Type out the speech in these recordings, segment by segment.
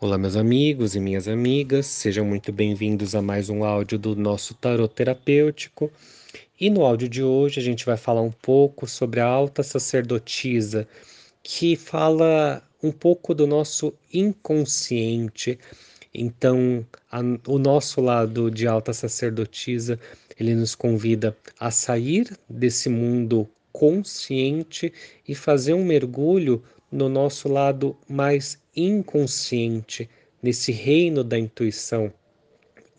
Olá, meus amigos e minhas amigas, sejam muito bem-vindos a mais um áudio do nosso tarot terapêutico. E no áudio de hoje a gente vai falar um pouco sobre a alta sacerdotisa, que fala um pouco do nosso inconsciente. Então, a, o nosso lado de alta sacerdotisa, ele nos convida a sair desse mundo consciente e fazer um mergulho no nosso lado mais inconsciente, nesse reino da intuição.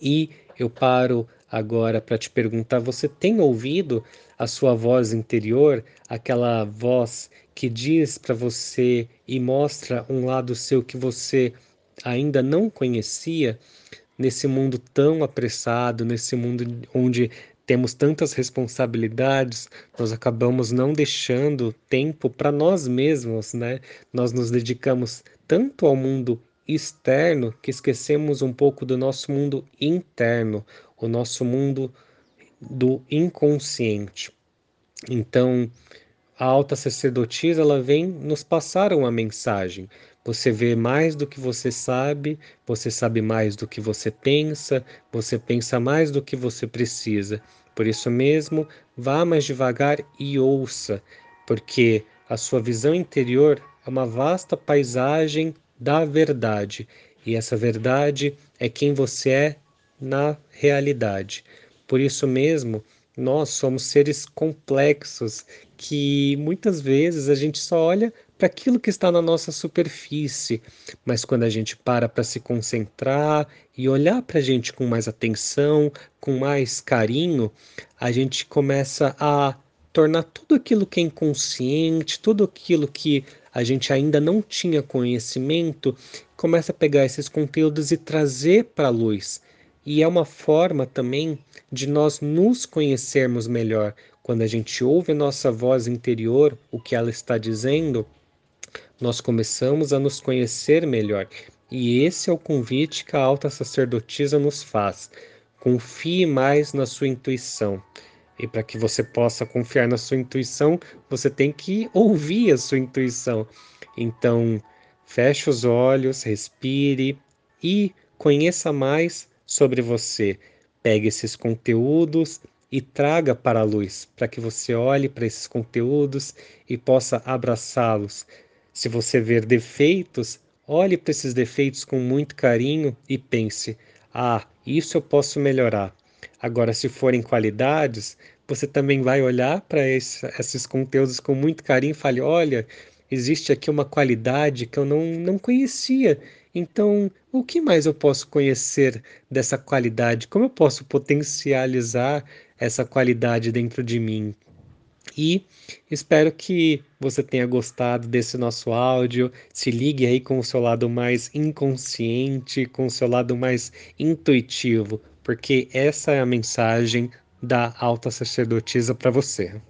E eu paro agora para te perguntar: você tem ouvido a sua voz interior, aquela voz que diz para você e mostra um lado seu que você ainda não conhecia? Nesse mundo tão apressado, nesse mundo onde temos tantas responsabilidades, nós acabamos não deixando tempo para nós mesmos, né? Nós nos dedicamos tanto ao mundo externo que esquecemos um pouco do nosso mundo interno, o nosso mundo do inconsciente. Então, a alta sacerdotisa ela vem nos passar uma mensagem. Você vê mais do que você sabe, você sabe mais do que você pensa, você pensa mais do que você precisa. Por isso mesmo, vá mais devagar e ouça, porque a sua visão interior é uma vasta paisagem da verdade, e essa verdade é quem você é na realidade. Por isso mesmo, nós somos seres complexos que muitas vezes a gente só olha para aquilo que está na nossa superfície, mas quando a gente para para se concentrar e olhar para a gente com mais atenção, com mais carinho, a gente começa a tornar tudo aquilo que é inconsciente, tudo aquilo que a gente ainda não tinha conhecimento, começa a pegar esses conteúdos e trazer para a luz. E é uma forma também de nós nos conhecermos melhor. Quando a gente ouve a nossa voz interior, o que ela está dizendo, nós começamos a nos conhecer melhor. E esse é o convite que a alta sacerdotisa nos faz. Confie mais na sua intuição. E para que você possa confiar na sua intuição, você tem que ouvir a sua intuição. Então, feche os olhos, respire e conheça mais sobre você. Pegue esses conteúdos e traga para a luz, para que você olhe para esses conteúdos e possa abraçá-los, se você ver defeitos, olhe para esses defeitos com muito carinho e pense: ah, isso eu posso melhorar. Agora, se forem qualidades, você também vai olhar para esse, esses conteúdos com muito carinho e fale: olha, existe aqui uma qualidade que eu não, não conhecia. Então, o que mais eu posso conhecer dessa qualidade? Como eu posso potencializar essa qualidade dentro de mim? E espero que você tenha gostado desse nosso áudio. Se ligue aí com o seu lado mais inconsciente, com o seu lado mais intuitivo, porque essa é a mensagem da alta sacerdotisa para você.